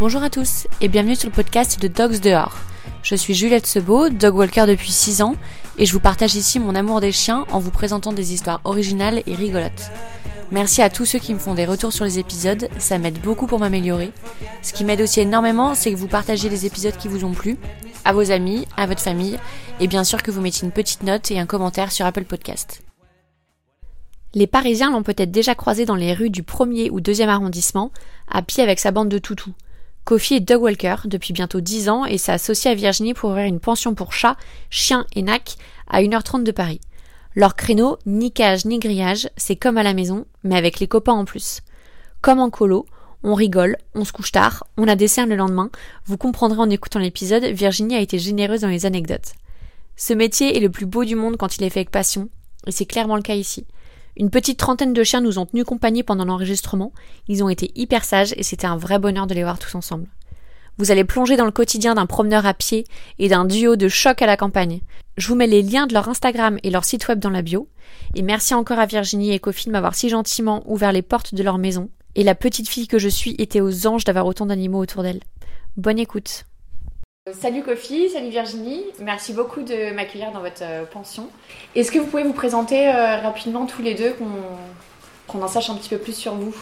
Bonjour à tous et bienvenue sur le podcast de Dogs Dehors. Je suis Juliette Sebeau, dog walker depuis 6 ans et je vous partage ici mon amour des chiens en vous présentant des histoires originales et rigolotes. Merci à tous ceux qui me font des retours sur les épisodes, ça m'aide beaucoup pour m'améliorer. Ce qui m'aide aussi énormément, c'est que vous partagez les épisodes qui vous ont plu, à vos amis, à votre famille, et bien sûr que vous mettiez une petite note et un commentaire sur Apple Podcast. Les Parisiens l'ont peut-être déjà croisé dans les rues du 1er ou 2e arrondissement, à pied avec sa bande de toutous. Kofi est dog walker depuis bientôt 10 ans et s'est à Virginie pour ouvrir une pension pour chats, chiens et nacs à 1h30 de Paris. Leur créneau, ni cage ni grillage, c'est comme à la maison, mais avec les copains en plus. Comme en colo, on rigole, on se couche tard, on a des le lendemain. Vous comprendrez en écoutant l'épisode, Virginie a été généreuse dans les anecdotes. Ce métier est le plus beau du monde quand il est fait avec passion, et c'est clairement le cas ici. Une petite trentaine de chiens nous ont tenu compagnie pendant l'enregistrement, ils ont été hyper sages et c'était un vrai bonheur de les voir tous ensemble. Vous allez plonger dans le quotidien d'un promeneur à pied et d'un duo de choc à la campagne. Je vous mets les liens de leur Instagram et leur site web dans la bio. Et merci encore à Virginie et Kofi de m'avoir si gentiment ouvert les portes de leur maison. Et la petite fille que je suis était aux anges d'avoir autant d'animaux autour d'elle. Bonne écoute. Salut Kofi, salut Virginie, merci beaucoup de m'accueillir dans votre euh, pension. Est-ce que vous pouvez vous présenter euh, rapidement tous les deux, qu'on en sache un petit peu plus sur vous?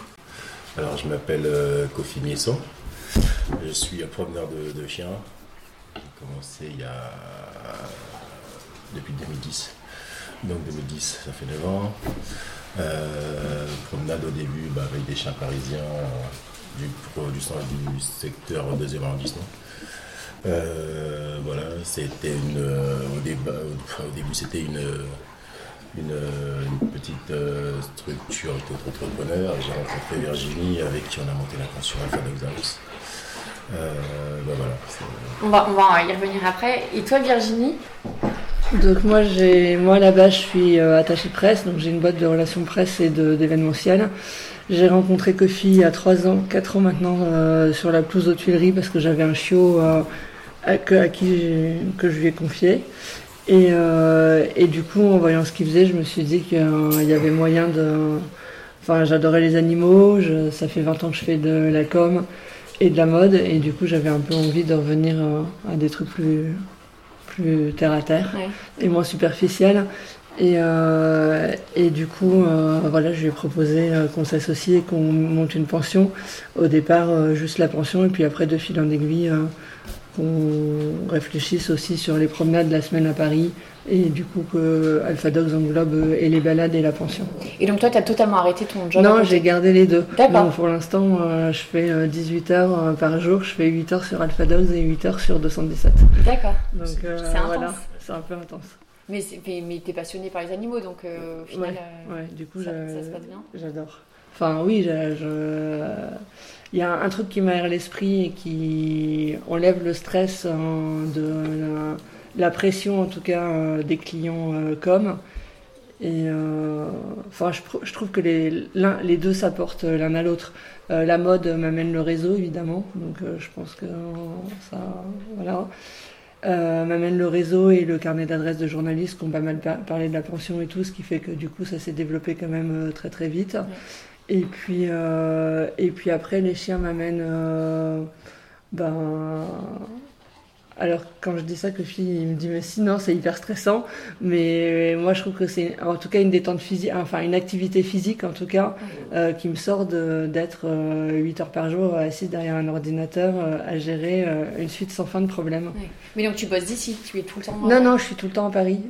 Alors je m'appelle euh, Kofi Miesson, je suis un promeneur de, chiens. J'ai commencé il y a depuis 2010. Donc 2010, ça fait 9 ans. promenade au début bah, avec des chiens parisiens du, du, du secteur 2e arrondissement. Euh, voilà, c'était une. Euh, au, début, c'était une, une, petite euh, structure d'auto-entrepreneur. J'ai rencontré Virginie avec qui on a monté la pension Alpha Dogs ben voilà, on, va, on va y revenir après. Et toi, Virginie? Donc moi, j'ai, moi là-bas, je suis attachée presse, donc j'ai une boîte de relations presse et d'événementiel. J'ai rencontré Kofi il y a 3 ans, 4 ans maintenant, sur la pelouse aux Tuileries parce que j'avais un chiot à, qui que je lui ai confié. Et, euh, et, du coup, en voyant ce qu'il faisait, je me suis dit qu'il y avait moyen de. Enfin, j'adorais les animaux, ça fait 20 ans que je fais de la com et de la mode, et du coup, j'avais un peu envie de revenir à, des trucs plus, plus terre à terre et moins superficiels. Et, euh, et du coup, euh, voilà, je lui ai proposé qu'on s'associe et qu'on monte une pension. Au départ, juste la pension, et puis après, de fil en aiguille, qu'on réfléchisse aussi sur les promenades de la semaine à Paris et du coup que Alpha Dogs englobe euh, et les balades et la pension. Et donc toi, tu as totalement arrêté ton job Non, j'ai gardé les deux. D'accord. pour l'instant, euh, je fais 18 euh, heures par jour, je fais 8 heures sur Alpha Dogs et 8 heures sur 217. D'accord. Donc c'est voilà, c'est un peu intense. Mais, mais, tu es passionné par les animaux, donc au final, ouais, du coup, ça, se passe bien J'adore. Enfin oui, je il y a un truc qui m'a à l'esprit et qui enlève le stress de la, pression, en tout cas, euh, des clients euh, comme. Et euh, enfin, je, trouve que les, les deux s'apportent l'un à l'autre. la mode m'amène le réseau, évidemment, donc je pense que ça. Voilà. M'amène le réseau et le carnet d'adresses de journalistes qui ont pas mal parlé de la pension et tout, ce qui fait que du coup ça s'est développé quand même très très vite. Et puis, euh, et puis après, les chiens m'amènent euh, ben, alors, quand je dis ça, que il me dit, mais sinon, c'est hyper stressant. Mais moi, je trouve que c'est, en tout cas, une détente physique, enfin, une activité physique, en tout cas, euh, qui me sort d'être euh, 8 heures par jour assise derrière un ordinateur euh, à gérer euh, une suite sans fin de problèmes. Mais donc, tu bosses d'ici Tu es tout le temps Non, non, je suis tout le temps à Paris.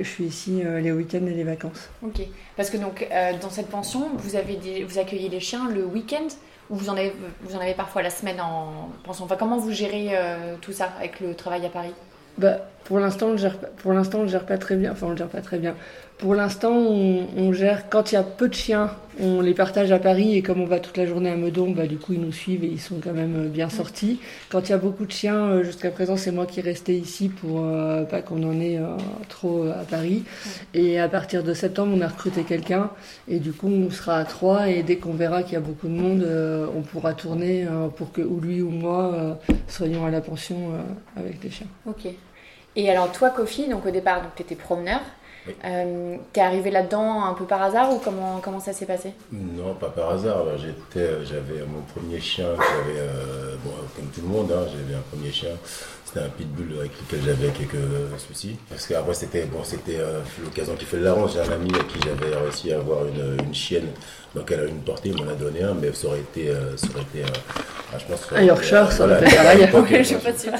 je suis ici les week-ends et les vacances. Ok. Parce que donc, dans cette pension, vous, avez vous accueillez les chiens le week-end? Vous en avez, vous en avez parfois la semaine en pension Enfin, comment vous gérez euh, tout ça avec le travail à Paris? Bah, pour l'instant, on le gère pas très bien. Enfin, on le gère pas très bien. Pour l'instant, on, gère quand il y a peu de chiens, on les partage à Paris et comme on va toute la journée à Meudon, bah, du coup, ils nous suivent et ils sont quand même euh, bien sortis. Quand il y a beaucoup de chiens, euh, jusqu'à présent, c'est moi qui restais ici pour euh, pas qu'on en ait trop à Paris. Et à partir de septembre, on a recruté quelqu'un et du coup, on sera à trois et dès qu'on verra qu'il y a beaucoup de monde, on pourra tourner pour que ou lui ou moi soyons à la pension avec les chiens. Ok. Et alors toi, Kofi, donc au départ, tu étais promeneur. Oui. Euh, T'es arrivé là-dedans un peu par hasard ou comment, comment ça s'est passé? Non, pas par hasard. J'avais mon premier chien, j'avais, bon, comme tout le monde, hein, j'avais un premier chien c'était un pitbull avec lequel j'avais quelques soucis. Parce qu'après, c'était bon, c'était l'occasion qui fait le larron. J'ai un ami à qui j'avais réussi à avoir une, une chienne donc elle a une portée, il m'en a donné un, mais ça aurait été. Euh, ça aurait été euh, ah, je pense, un Yorkshire, ça aurait été pareil. Je suis pas sûre.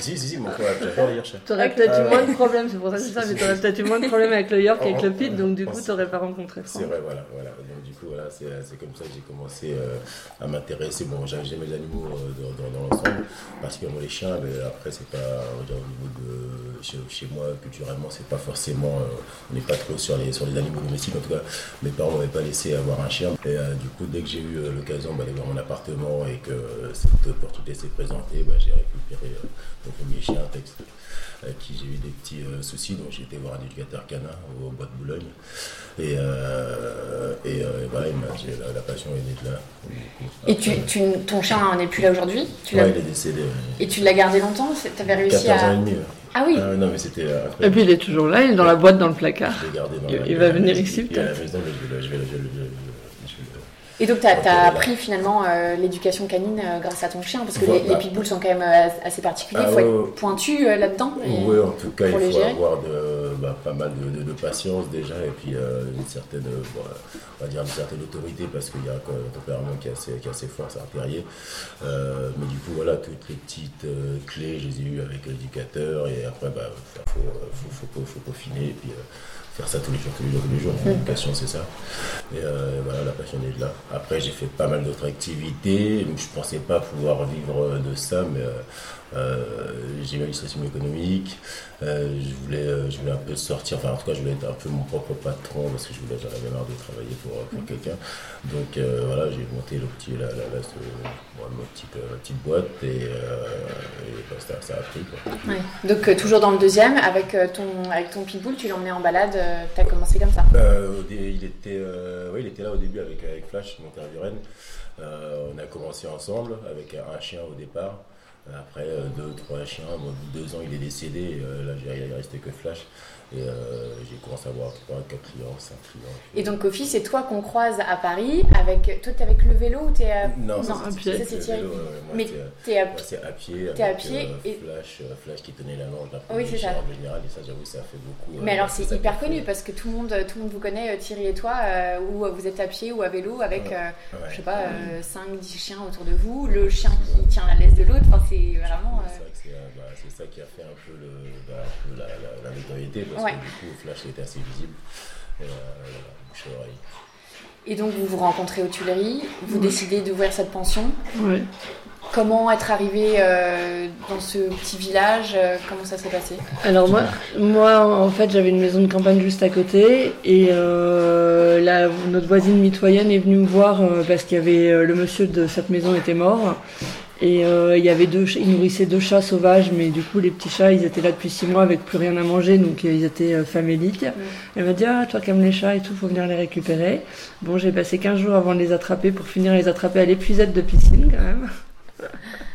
Si, si, si, mon frère, j'adore les Yorkshire. Tu aurais peut-être eu moins de problèmes, c'est pour ça que c'est ça, mais tu aurais peut-être eu moins de problèmes avec le York qu'avec le Pit, donc du coup, tu n'aurais pas rencontré. C'est vrai, voilà. voilà. Du coup, voilà, c'est comme ça que j'ai commencé euh, à m'intéresser. Bon, j'aimais les animaux dans, l'ensemble, particulièrement les chiens, mais après, c'est pas, au niveau de. Chez, chez moi, culturellement, c'est pas forcément. on n'est pas trop sur les, sur les animaux domestiques, en tout cas, mes parents m'avaient pas laissé avoir un chien. Et du coup, dès que j'ai eu euh, l'occasion d'aller voir mon appartement et que cette opportunité s'est présentée, bah, j'ai récupéré euh, mon premier chien, texte, qui j'ai eu des petits euh, soucis. Donc j'ai été voir un éducateur canin au, bois de Boulogne. Et, et voilà, la, la, passion est née de là. Et tu, ton chien n'est plus là aujourd'hui? Oui, il est décédé. Et tu l'as gardé longtemps? Tu avais réussi 14 à. ans et demi. Ah oui. non, mais c'était. et puis il est toujours là, il est dans la boîte dans le placard. Je gardé dans il, il va venir ici peut-être. Et donc, tu as, appris finalement euh, l'éducation canine euh, grâce à ton chien, parce que les, les, pitbulls sont quand même euh, assez particuliers. Il faut être pointu là-dedans. Oui, en tout cas, il faut avoir de, bah, pas mal de, patience déjà, et puis une certaine, on va dire une certaine autorité, parce qu'il y a un tempérament qui est assez, qui est assez fort, c'est un terrier. mais du coup, voilà, toutes les petites clés, je les ai eues avec l'éducateur, et après, il bah, faut, faut, faut, faut, peaufiner, et puis faire ça tous les jours, tous les jours, tous les jours. L'éducation, c'est ça. Et euh, voilà, la passion est là. Après, j'ai fait pas mal d'autres activités. Je pensais pas pouvoir vivre de ça, mais euh, euh, j'ai eu l'illustration économique. Euh, je, voulais, je voulais un peu sortir, enfin en tout cas je voulais être un peu mon propre patron parce que je voulais, j'en avais marre de travailler pour, pour mm. quelqu'un. Donc voilà, j'ai monté le petit, la, la, la, ma petite, petite, boîte et, bah, ça, a pris. Quoi. Donc toujours dans le deuxième, avec ton, avec ton pitbull, tu l'emmenais en balade, tu as commencé comme ça il, était, oui, il était là au début avec, Flash, mon du Rennes. on a commencé ensemble avec un chien au départ. Après euh, deux, trois chiens, deux ans il est décédé, euh, là il resté que Flash. Et euh, j'ai commencé à avoir 3, 4 clients, 5 clients. Et donc, Kofi, c'est toi qu'on croise à Paris. Avec... Toi, t'es avec le vélo ou t'es à... Non, non à pied. Ça, c'est Thierry. Mais t'es à... C'est à pied. T'es à pied. Euh, et... Flash, euh, Flash qui tenait la langue. Oui, c'est ça. En général, et ça, j'avoue, ça fait beaucoup. Mais alors, c'est hyper connu parce que tout le, monde, tout le monde vous connaît, Thierry et toi, où vous êtes à pied ou à vélo avec, je sais pas, 5-10 chiens autour de vous, le chien qui tient la laisse de l'autre. Enfin, c'est vraiment. Bah, c'est ça qui a fait un peu, le, bah, la, notoriété parce que du coup, Flash était assez visible. Et, euh, et donc, vous vous rencontrez aux Tuileries, vous décidez d'ouvrir cette pension. Oui. Comment être arrivé euh, dans ce petit village euh, Comment ça s'est passé? Alors moi, moi, en fait, j'avais une maison de campagne juste à côté et euh, notre voisine mitoyenne est venue me voir parce qu'il y avait le monsieur de cette maison était mort et euh, il y avait deux, ils nourrissaient deux chats sauvages, mais du coup les petits chats, ils étaient là depuis six mois avec plus rien à manger, donc euh, ils étaient euh, faméliques. Elle m'a dit ah toi qui aimes les chats et tout, faut venir les récupérer. Bon j'ai passé 15 jours avant de les attraper pour finir les attraper à l'épuisette de piscine quand même.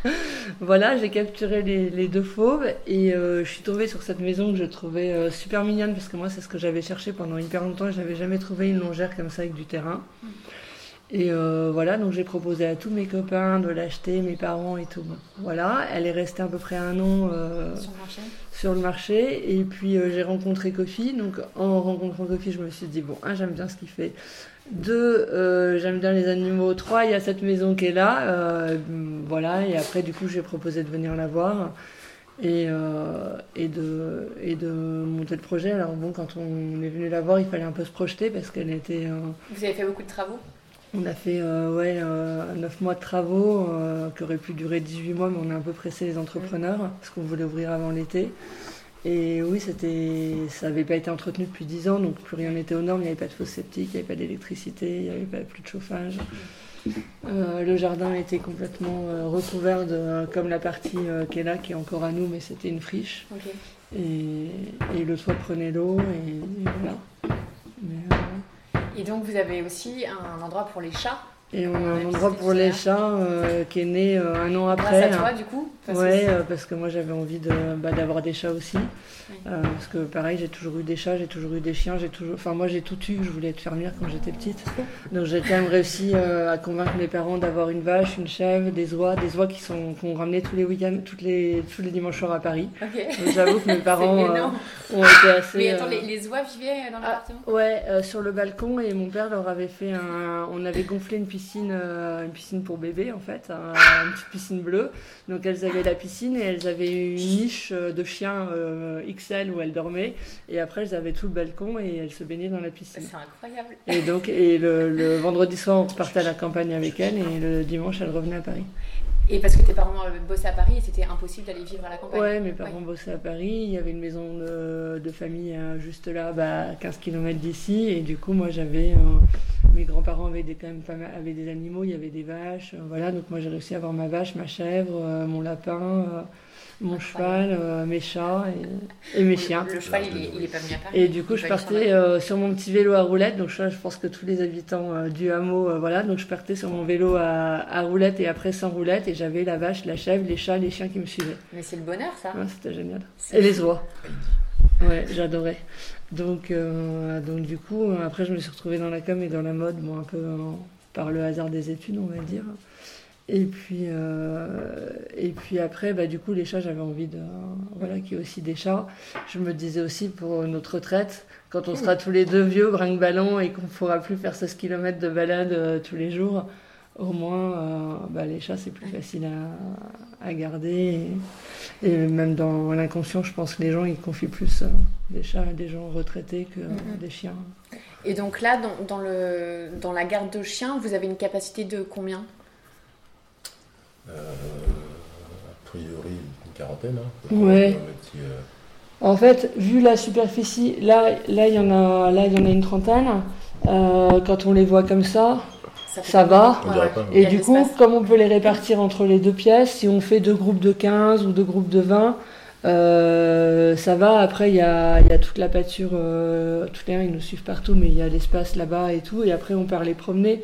voilà, j'ai capturé les, deux fauves et je suis tombée sur cette maison que je trouvais super mignonne parce que moi c'est ce que j'avais cherché pendant hyper longtemps. Je n'avais jamais trouvé une longère comme ça avec du terrain. Et euh, voilà, donc j'ai proposé à tous mes copains de l'acheter, mes parents et tout. Voilà, elle est restée à peu près un an euh, sur, le marché. Et puis euh, j'ai rencontré Kofi. Donc en rencontrant Kofi, je me suis dit, bon, un, j'aime bien ce qu'il fait. Deux, j'aime bien les animaux. Trois, il y a cette maison qui est là. voilà, et après, du coup, j'ai proposé de venir la voir. Et, et, de, et de monter le projet. Alors bon, quand on est venu la voir, il fallait un peu se projeter parce qu'elle était... Vous avez fait beaucoup de travaux? On a fait euh, ouais, euh, 9 mois de travaux euh, qui auraient pu durer 18 mois, mais on a un peu pressé les entrepreneurs parce qu'on voulait ouvrir avant l'été. Et oui, c'était, ça n'avait pas été entretenu depuis 10 ans, donc plus rien n'était aux normes. Il n'y avait pas de fosse septique, il n'y avait pas d'électricité, il n'y avait pas plus de chauffage. Euh, le jardin était complètement recouvert de, comme la partie qui est là, qui est encore à nous, mais c'était une friche. Et, et, le toit prenait l'eau, et, voilà. Et donc vous avez aussi un endroit pour les chats Et on a un endroit pour les chats euh, qui est né euh, un an après. Grâce à toi, du coup parce Ouais, que euh, parce que moi j'avais envie de, bah, d'avoir des chats aussi. parce que pareil, j'ai toujours eu des chats, j'ai toujours eu des chiens, j'ai toujours. Enfin, moi j'ai tout eu, je voulais être fermière quand j'étais petite. Donc j'ai quand même réussi à convaincre mes parents d'avoir une vache, une chèvre, des oies, des oies qui sont qu'on ramenait tous les week-ends, toutes les, tous les dimanches soirs à Paris. Donc j'avoue que mes parents ont été assez. Mais attends, les, les oies vivaient dans ah, l'appartement? Ouais, sur le balcon et mon père leur avait fait un. On avait gonflé une piscine une piscine pour bébé en fait, une petite piscine bleue. Donc elles avaient la piscine et elles avaient une niche euh, de chien euh, XL où elles dormaient. Et après elles avaient tout le balcon et elles se baignaient dans la piscine. C'est incroyable. Et donc et le, vendredi soir on partait à la campagne avec elles et le dimanche elles revenaient à Paris. Et parce que tes parents euh, bossaient à Paris et c'était impossible d'aller vivre à la campagne Ouais, mes parents bossaient à Paris. Il y avait une maison de, famille juste là, bah, 15 km d'ici. Et du coup, moi j'avais mes grands-parents avaient des, quand même pas avaient des animaux, il y avait des vaches, euh, voilà. Donc moi j'ai réussi à avoir ma vache, ma chèvre, euh, mon lapin, euh, mon cheval, mes chats et, mes chiens. Le, cheval, il est, pas venu à Paris. Et du coup, je partais sur mon petit vélo à roulette. Donc je, je pense que tous les habitants du hameau, voilà. Donc je partais sur mon vélo à, à roulette et après sans roulette. Et j'avais la vache, la chèvre, les chats, les chiens qui me suivaient. Mais c'est le bonheur, ça. c'était génial. Et les oies. Ouais, j'adorais. Donc, euh, donc du coup, après, je me suis retrouvée dans la com et dans la mode, bon, un peu par le hasard des études, on va dire. Et puis, euh, et puis après, bah, du coup, les chats, j'avais envie de, voilà, qu'il y ait aussi des chats. Je me disais aussi pour notre retraite, quand on sera tous les deux vieux, brinque-ballon, et qu'on ne pourra plus faire 16 km de balade euh, tous les jours, au moins, bah, les chats, c'est plus facile à, à garder. Et, même dans l'inconscient, je pense que les gens, ils confient plus des chats et des gens retraités que mm-hmm. des chiens. Et donc là, dans, dans, le, dans la garde de chiens, vous avez une capacité de combien? euh, A priori, une quarantaine. Hein, ouais. Euh, en fait, vu la superficie, là, là, il y en a, là, il y en a une trentaine. Euh, quand on les voit comme ça, ça, va. Et du coup, comme on peut les répartir entre les deux pièces, si on fait deux groupes de 15 ou deux groupes de 20, euh, ça va, après il y a, y a, toute la pâture, euh, tout les ils nous suivent partout, mais il y a l'espace là-bas et tout, et après on part les promener.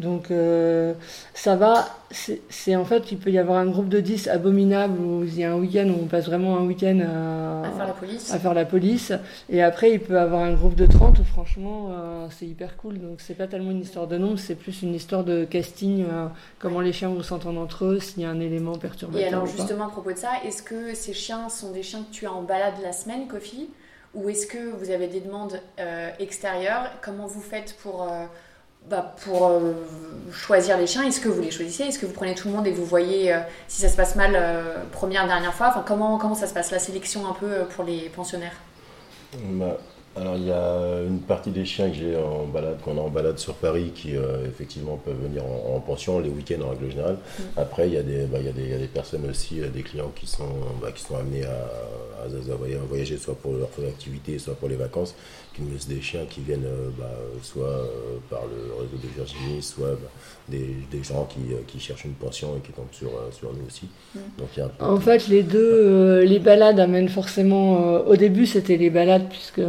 Donc euh, ça va, c'est en fait, il peut y avoir un groupe de 10 abominable où il y a un week-end où on passe vraiment un week-end à, faire la police. à faire la police. Et après, il peut y avoir un groupe de 30 où franchement, euh, c'est hyper cool. Donc c'est pas tellement une histoire de nombre, c'est plus une histoire de casting, euh, comment les chiens vont s'entendre entre eux, s'il y a un élément perturbateur. Et alors justement, à propos de ça, est-ce que ces chiens sont des chiens que tu as en balade la semaine, Kofi? Ou est-ce que vous avez des demandes extérieures? Comment vous faites pour bah, pour euh, choisir les chiens, est-ce que vous les choisissez? Est-ce que vous prenez tout le monde et vous voyez euh, si ça se passe mal euh, première, dernière fois? Enfin, comment, comment ça se passe la sélection un peu pour les pensionnaires? Bah, alors il y a une partie des chiens que j'ai en balade, qu'on a en balade sur Paris, qui euh, effectivement peuvent venir en, pension les week-ends en règle générale. Mm. Après il y, a des, bah, il, y a des, il y, a des, personnes aussi, euh, des clients qui sont, bah, qui sont amenés à, à, voyager soit pour leur activité, soit pour les vacances, qui nous laissent des chiens qui viennent euh, bah, soit par le réseau de Virginie, soit des, des, gens qui, qui, cherchent une pension et qui tombent sur, sur nous aussi. Mm. Donc, il y a en fait les deux, les balades amènent forcément, au début c'était les balades puisque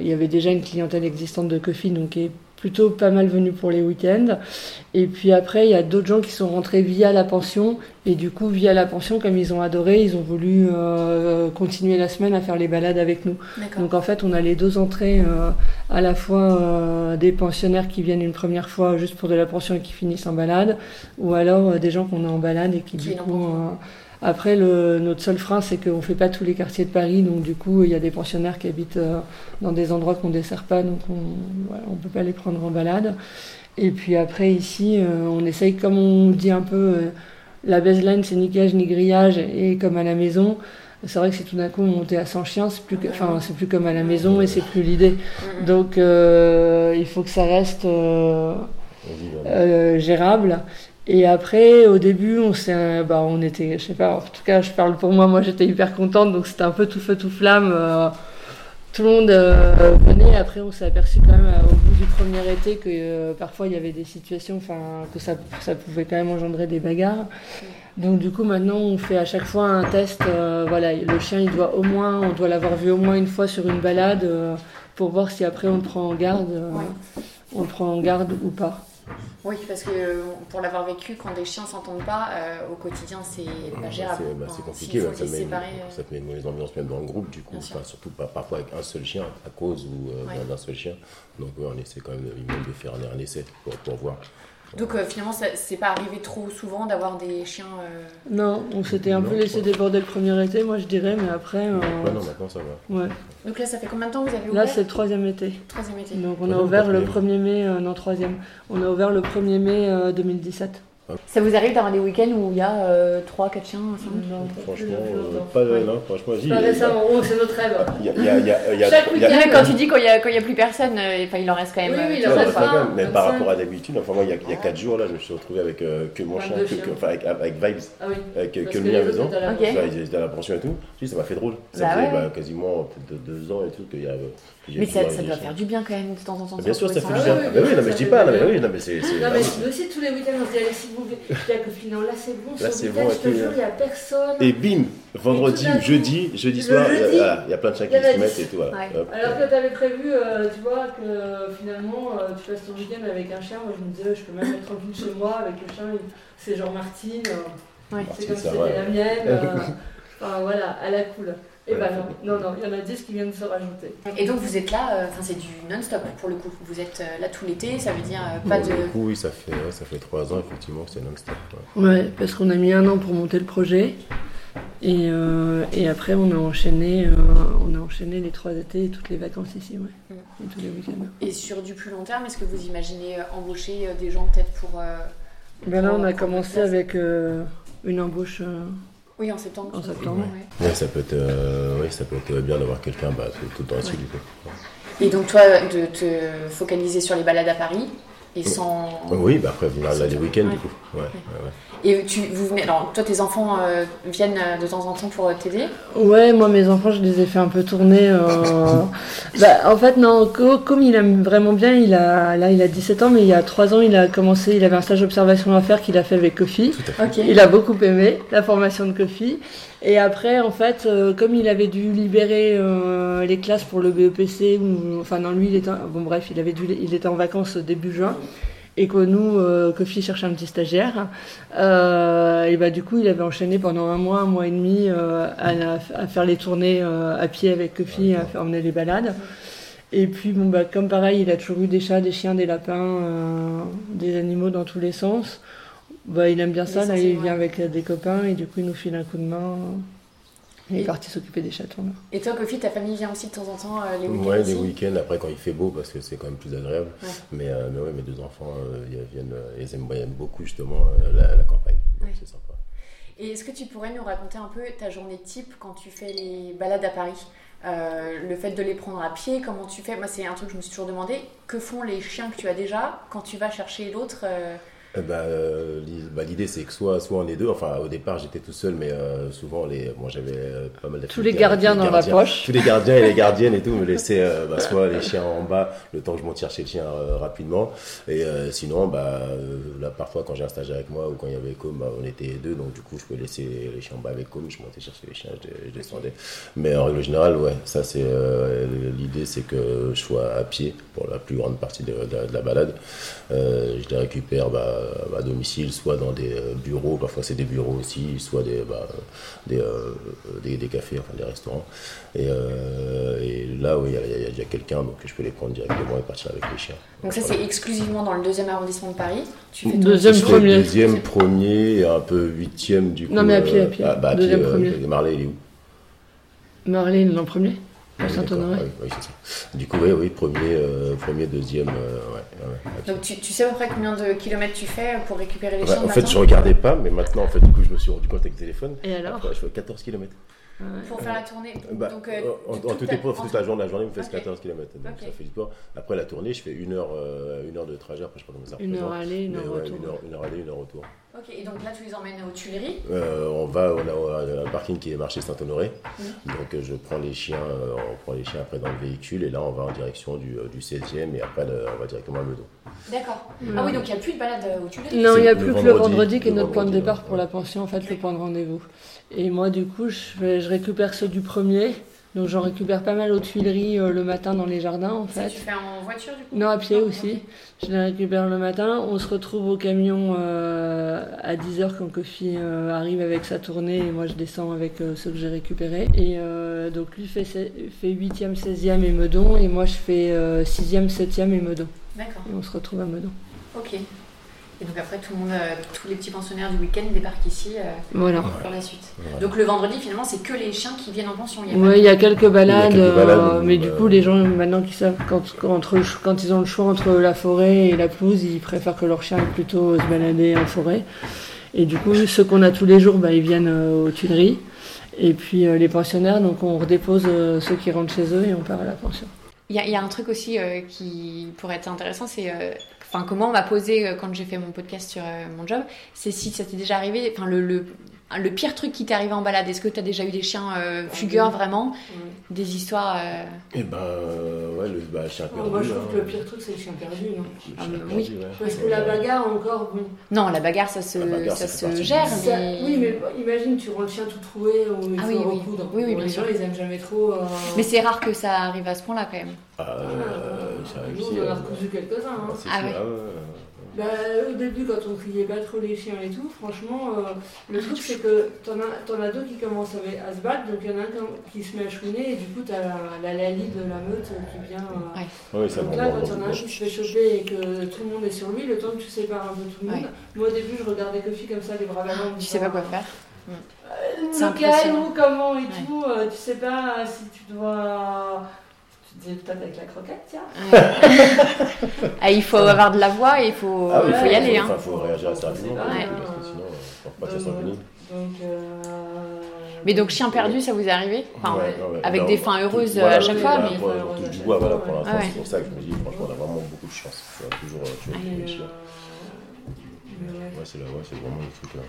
il y avait déjà une clientèle existante de Coffee, donc qui est plutôt pas mal venue pour les week-ends. Et puis après, il y a d'autres gens qui sont rentrés via la pension. Et du coup, via la pension, comme ils ont adoré, ils ont voulu euh, continuer la semaine à faire les balades avec nous. Donc en fait, on a les deux entrées, euh, à la fois euh, des pensionnaires qui viennent une première fois juste pour de la pension et qui finissent en balade, ou alors des gens qu'on a en balade et qui, du coup après, le, notre seul frein, c'est qu'on ne fait pas tous les quartiers de Paris, donc du coup, il y a des pensionnaires qui habitent euh, dans des endroits qu'on ne dessert pas, donc on ne peut pas les prendre en balade. Et puis après, ici, euh, on essaye, comme on dit un peu, euh, la baseline, c'est ni cage ni grillage, et comme à la maison, c'est vrai que si tout d'un coup on montait à 100 chiens, c'est plus, enfin, c'est plus comme à la maison et c'est plus l'idée. Donc il faut que ça reste gérable. Et après, au début, on s'est, bah, on était, je sais pas, en tout cas, je parle pour moi, moi j'étais hyper contente, donc c'était un peu tout feu, tout flamme. Euh, tout le monde euh, venait. Après, on s'est aperçu quand même euh, au bout du premier été que parfois il y avait des situations, enfin, que ça, ça pouvait quand même engendrer des bagarres. Donc du coup, maintenant, on fait à chaque fois un test. voilà, le chien, il doit au moins, on doit l'avoir vu au moins une fois sur une balade pour voir si après on le prend en garde, on le prend en garde ou pas. Oui, parce que euh, pour l'avoir vécu, quand des chiens s'entendent pas, euh, au quotidien, c'est pas Bah, gérable. c'est bah, Enfin, c'est compliqué, bah, ça, met, séparer, une- euh, ça te met une mauvaise ambiance même dans le groupe, du coup, enfin, surtout pas- parfois avec un seul chien à cause ou euh, Ouais. d'un seul chien. Donc ouais, on essaie quand même de, même de faire un, un essai pour, pour voir. Donc euh, finalement, ça- c'est pas arrivé trop souvent d'avoir des chiens. euh, Non, on s'était un Non, peu laissé déborder le premier été, moi je dirais, mais après. euh, Ouais, non, maintenant ça va. ouais. Donc là, ça fait combien de temps que vous avez ouvert Là, c'est le troisième été. troisième été. Donc on a Troisième ouvert le quatrième 1er mai, euh, non, troisième. On a ouvert le 1er mai euh, 2017. Ça vous arrive d'avoir des week-ends où il y a 3-4 chiens Non, Franchement, plus euh, pas de. Ouais. Non, franchement, Pas récemment, oh, c'est notre rêve. Il y a, il y a, il y a, il y a- Chaque il y a- week-end, quand tu dis qu'il n'y a, y a plus personne, euh, enfin, il en reste quand même. Oui, oui, euh, il en reste mais quand même, mais 25. par rapport à d'habitude, enfin moi il y a, il y a 4 jours là, je me suis retrouvé avec euh, que mon chien, 22 que, que- chiens. enfin, avec, avec Vibes, Ah oui. avec que le mien à les la maison. Ok. ils étaient à la pension et tout. Je dis, ça m'a fait drôle. Ça Bah faisait ouais. bah, quasiment peut-être deux ans et tout qu'il y a. Mais ça, ça doit faire du bien quand même de temps en temps. Bien sûr, ça fait du bien. Ah, bah oui, oui, non, mais je dis pas, non, mais oui, non, mais c'est. Non, mais nous aussi, tous les week-ends, on se dit, allez, s'il vous plaît. Je dis à Copine, non, là c'est bon, Là, c'est bon, je te et puis, jure, euh, il n'y a personne. Et bim, vendredi ou jeudi, jeudi soir, il y a- plein de y qui se mettent et tout. Alors que tu avais prévu, euh, tu vois, que finalement, euh, tu passes ton week-end avec un chien. Moi, je me disais, je peux même être tranquille chez moi avec le chien. C'est genre Martine. euh, Ouais. C'est comme si ça c'était la mienne. euh, Enfin, voilà, à la cool. Bah faut- non, non, non, il y en a 10 qui viennent se rajouter. Et donc vous êtes là, euh, enfin c'est du non-stop pour le coup. Vous êtes euh, là tout l'été, ça veut dire euh, pas Bon, de. Du coup, oui, ça fait, ouais, ça fait 3 ans effectivement que c'est non-stop. ouais. Ouais, parce qu'on a mis un an pour monter le projet. Et, euh, et après, on a enchaîné, euh, on a enchaîné les trois étés et toutes les vacances ici, ouais. Mm. Et tous les week-ends. Et sur du plus long terme, est-ce que vous imaginez embaucher des gens peut-être pour. euh, Ben là, on a commencé avec euh, une embauche. Oui, en septembre. En septembre. Ouais. Ouais, ça peut être, euh, ouais, ça peut être bien d'avoir quelqu'un bah, tout, tout le temps ici, du coup. Et donc toi, de te focaliser sur les balades à Paris et sans. Oui, bah après, venir là les week-ends, Ouais. du coup. Ouais, ouais, ouais. Et tu, vous venez. Alors toi, tes enfants euh, viennent euh, de temps en temps pour euh, t'aider? Ouais, moi mes enfants, je les ai fait un peu tourner. euh, bah, en fait, non, co- comme il aime vraiment bien, il a là, il a 17 ans, mais il y a 3 ans, il a commencé, il avait un stage d'observation à faire qu'il a fait avec Kofi. Il a beaucoup aimé la formation de Kofi. Et après, en fait, euh, comme il avait dû libérer euh, les classes pour le BEPC, enfin non, lui, il était, bon bref, il avait dû, il était en vacances début juin. Et que nous, euh, Kofi cherchait un petit stagiaire. Euh, et bah du coup, il avait enchaîné pendant un mois, un mois et demi euh, à, à faire les tournées euh, à pied avec Kofi, à faire emmener les balades. Et puis bon bah comme pareil, il a toujours eu des chats, des chiens, des lapins, euh, des animaux dans tous les sens. Bah il aime bien ça. Là, il vient avec euh, des copains et du coup il nous file un coup de main. Il est Et- parti s'occuper des chatons. là. Et toi, Kofi, ta famille vient aussi de temps en temps euh, les week-ends Ouais, les week-ends, après quand il fait beau, parce que c'est quand même plus agréable. Ouais. Mais, euh, mais ouais, mes deux enfants, euh, ils viennent, euh, ils aiment, ils aiment beaucoup justement euh, la, la campagne. Ouais. C'est sympa. Et est-ce que tu pourrais nous raconter un peu ta journée type quand tu fais les balades à Paris? Euh, Le fait de les prendre à pied, comment tu fais? Moi, c'est un truc que je me suis toujours demandé. Que font les chiens que tu as déjà quand tu vas chercher l'autre euh, Eh ben, euh, bah, l'idée c'est que soit, soit on est deux, enfin au départ j'étais tout seul, mais euh, souvent les, moi j'avais euh, pas mal Tous les gardiens dans la poche. Tous les gardiens et les gardiennes et tout me laissaient euh, bah, soit les chiens en bas, le temps que je monte chercher le chien euh, rapidement, et euh, sinon bah euh, là parfois quand j'ai un stage avec moi ou quand il y avait Com, bah, on était deux, donc du coup je pouvais laisser les chiens en bas avec Com, je montais chercher les chiens, je, je descendais. Mais en règle générale, ouais, ça c'est euh, l'idée c'est que je sois à pied pour la plus grande partie de, de- de la balade. Euh, je les récupère bah, à domicile, soit dans des euh, bureaux, parfois c'est des bureaux aussi, soit des, bah, des, euh, des, des cafés, enfin des restaurants. Et, euh, et là, oui, il y a- déjà quelqu'un, donc je peux les prendre directement et partir avec les chiens. Donc ça, Voilà. c'est exclusivement dans le deuxième arrondissement de Paris. Tu fais Deuxième, Je premier. Deuxième, premier et un peu huitième du coup. Non, mais à pied, à pied. ah, bah, à Deuxième, pied, euh, premier. Marley, il est où? Marley, il est en premier. À d'accord. Saint-Honoré. Oui, oui, c'est ça. Du coup, oui, oui, premier, euh, premier deuxième, euh, ouais, ouais. Donc tu, tu sais à peu près combien de kilomètres tu fais pour récupérer les chiens en fait, je regardais pas, mais maintenant, en fait, du coup, je me suis rendu compte avec le téléphone. Et alors Après, je fais 14 km. Ouais. Pour faire la tournée. Bah, Donc, euh, en, en toute tout ta- et pour toute la journée, la journée me fait Ok. 14 km. Donc ça fait du sport. Après la tournée, je fais une heure, euh, une heure de trajet. Après, je sais pas combien ça Une heure représente. aller, une Mais heure ouais, retour. une, heure, une heure aller, une heure retour. Ok, et donc là tu les emmènes aux Tuileries. Euh, on va, on a un parking qui est marché Saint-Honoré. Donc euh, je prends les chiens, euh, on prend les chiens après dans le véhicule et là on va en direction du, du 16e et après le- on va directement à Meudon. D'accord. Ah oui, donc il n'y a plus de balade euh, aux Tuileries. Non, il n'y a plus le que le vendredi, qui est notre point de départ ouais. pour la pension, en fait, le point de rendez-vous. Et moi, du coup, je récupère ceux du premier Donc j'en récupère pas mal aux Tuileries euh, le matin dans les jardins en Ça, fait. tu fais en voiture du coup? Non, à pied aussi. Je les récupère le matin. On se retrouve au camion euh, à 10h quand Kofi euh, arrive avec sa tournée et moi je descends avec ceux que j'ai récupérés. Et donc lui fait, fait 8e, 16e et Meudon et moi je fais euh, 6e, 7e et Meudon. D'accord, Et on se retrouve à Meudon. ok. Et donc après, tout le monde, euh, tous les petits pensionnaires du week-end débarquent ici euh, Voilà. pour la suite. Voilà. Donc le vendredi, finalement, c'est que les chiens qui viennent en pension. Il y a pas Ouais, il y a quelques balades, Il y a quelques balades, euh, mais du coup, les gens maintenant qui savent quand, quand, quand ils ont le choix entre la forêt et la pelouse, ils préfèrent que leur chien aille plutôt se balader en forêt. Et du coup, ceux qu'on a tous les jours, bah, ils viennent euh, aux Tuileries. Et puis euh, les pensionnaires, donc on redépose euh, ceux qui rentrent chez eux et on part à la pension. Il y, a- il y a un truc aussi euh, qui pourrait être intéressant, c'est euh, enfin comment on m'a posé euh, quand j'ai fait mon podcast sur euh, mon job, c'est si ça t'est déjà arrivé, enfin le, le, le pire truc qui t'est arrivé en balade. Est-ce que t'as déjà eu des chiens euh, fugueurs vraiment, des histoires euh, Et ben, euh, ouais, le bah, chien perdu. Oh, moi, je trouve hein. que le pire truc, c'est le chien perdu. Non Le Ah, chien mais perdu, oui. ouais. Parce que Ouais, la bagarre, encore, bon. Non, la bagarre ça se, bagarre, ça se gère, Ça-. Oui, mais imagine, tu rends le chien tout troué ou il Ah oui, oui. recoudre. Oui, oui, bien les sûr. gens, ils aiment jamais trop. euh, Mais c'est rare que ça arrive à ce point-là quand même. Ah, euh, ça arrive Nous, on en a hein. recousu quelques-uns. hein. Ah, c'est Ah ah. Bah, au début, quand on criait pas trop les chiens et tout, franchement, euh, le truc c'est que t'en as, t'en as deux qui commencent avec- à se battre, donc il y en a un qui- se met à chouiner, et du coup, t'as la, la Lali de la meute qui vient. euh, Ouais. Ouais, ça Donc là, quand il y en a un qui se fait choper et que tout le monde est sur lui, le temps que tu sépares un peu tout le monde. Ouais. Moi, au début, je regardais Kofi comme ça, les bras ballants. en Tu sais pas quoi disant, faire. euh, ou comment et Ouais. tout, euh, tu sais pas si tu dois. Tu peut-être avec la croquette, tiens. Ouais. Ah, il faut avoir de la voix et il faut, Ah oui, il faut y Ouais, aller. Enfin, hein. faut réagir assez rapidement. Ouais. Parce que sinon, euh, faut pas que ça soit fini. Donc, euh, Mais donc chien perdu, ça vous est arrivé? Enfin, Ouais, ouais, ouais. Avec Non, des fins heureuses voilà, à chaque fois, voilà. mais... on touche du bois, voilà, pour l'instant, Ah ouais. c'est pour ça que je me dis, franchement, on a vraiment beaucoup de chance. On a toujours euh, mais, les chiens. euh, mais ouais. Ouais, c'est là, ouais, c'est vraiment le truc là.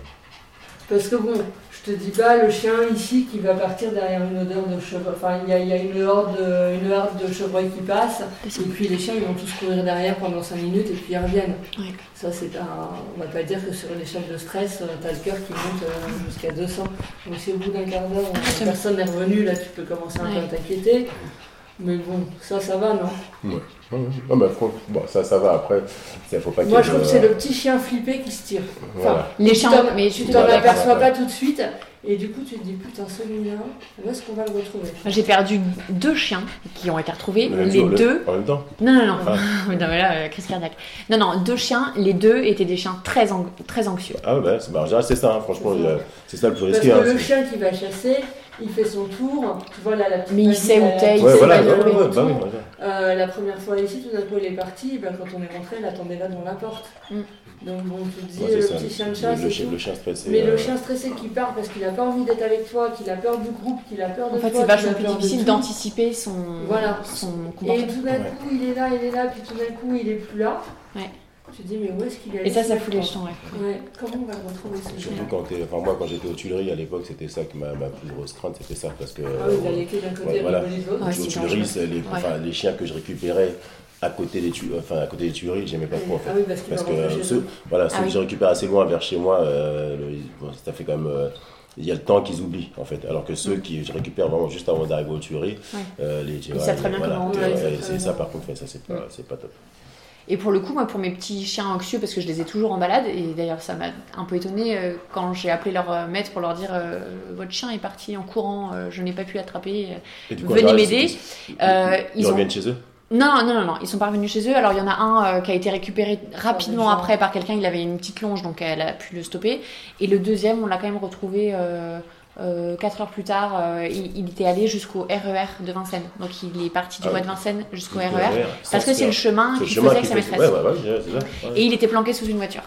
Parce que bon, je te dis pas le chien ici qui va partir derrière une odeur de chevreuil. Enfin, il y a, il y a une, horde de, une horde de chevreuils qui passe, et puis les chiens ils vont tous courir derrière pendant 5 minutes et puis ils reviennent. Ouais. Ça, c'est un. On va pas dire que sur une échelle de stress, t'as le cœur qui monte euh, jusqu'à 200. Donc, si au bout d'un quart d'heure, c'est personne n'est revenu, là tu peux commencer un peu à t'inquiéter. Mais bon, ça, ça va, non? Ouais. Ouais. Non, mais franchement, bon, ça, ça va. Après, il faut pas Moi, je trouve que c'est euh, le petit chien flippé qui se tire. Voilà. Les chiens, mais Tu t'en aperçois ouais. pas tout de suite, et du coup, tu te dis putain, celui-là, où est-ce qu'on va le retrouver? J'ai perdu deux chiens qui ont été retrouvés. le Les jour, deux. En même temps Non, non, non. Ah. non, mais là, euh, crise cardiaque. Non, non, deux chiens. Les deux étaient des chiens très, ang- très anxieux. Ah ouais, c'est bah, ça, hein, franchement, C'est ça. c'est ça le plus Parce risqué. que hein, le c'est- chien qui va chasser, il fait son tour, tu vois là la petite Mais il sait où t'es, il Ouais, sait voilà, Euh, la première fois ici, tout d'un coup elle est partie, et ben, quand on est rentré, elle attendait là devant la porte. Mm. Donc bon, tu te dis, Ouais, c'est le ça. petit chien de chasse le, chien, tout. le chien stressé. Mais euh, le chien stressé qui part parce qu'il a pas envie d'être avec toi, qu'il a peur du groupe, qu'il a peur de En fait, toi, c'est vachement qu'il a plus difficile d'anticiper son, Voilà. son Et comportement. tout d'un Ouais. coup, il est là, il est là, puis tout d'un coup, il est plus là. Ouais. Tu te dis, mais où est-ce qu'il est Et ça, ça fout les jetons, ouais. comment on va retrouver ce chien Surtout quand t'es. Enfin, moi, quand j'étais aux Tuileries à l'époque, c'était ça que ma, ma plus grosse crainte, c'était ça. Parce que. Ah oui, il allait que d'un côté, Ouais, voilà. rigoler de l'autre. Ouais, aux Tuileries, les, enfin, les chiens que je récupérais à côté des, tu- enfin, à côté des Tuileries, j'aimais pas trop en fait. Ah oui, parce que euh, ceux, eux. voilà, Ah ceux que oui. je récupère assez loin vers chez moi, euh, le- bon, ça fait quand même. euh, il y a le temps qu'ils oublient en fait. Alors que ceux qui je récupère vraiment juste avant d'arriver aux tueries, Ouais. euh, les Ils savent très bien comment on fait, c'est ça par contre, ouais, ça c'est pas, Mm. c'est pas top. Et pour le coup, moi, pour mes petits chiens anxieux, parce que je les ai toujours en balade, et d'ailleurs, ça m'a un peu étonnée euh, quand j'ai appelé leur euh, maître pour leur dire euh, Votre chien est parti en courant, euh, je n'ai pas pu l'attraper. Venez m'aider. Euh, ils, ils ont- reviennent chez eux. Non, non, non, non, ils sont pas revenus chez eux. Alors, il y en a un euh, qui a été récupéré rapidement après par quelqu'un. Il avait une petite longe, donc elle a pu le stopper. Et le deuxième, on l'a quand même retrouvé euh, euh, quatre heures plus tard. euh, il, il était allé jusqu'au RER de Vincennes. Donc, il est parti du Ah bois de Vincennes jusqu'au RER. RER, Parce que c'est le chemin c'est le qu'il chemin faisait avec sa maîtresse. Ouais, ouais, ouais. Et il était planqué sous une voiture.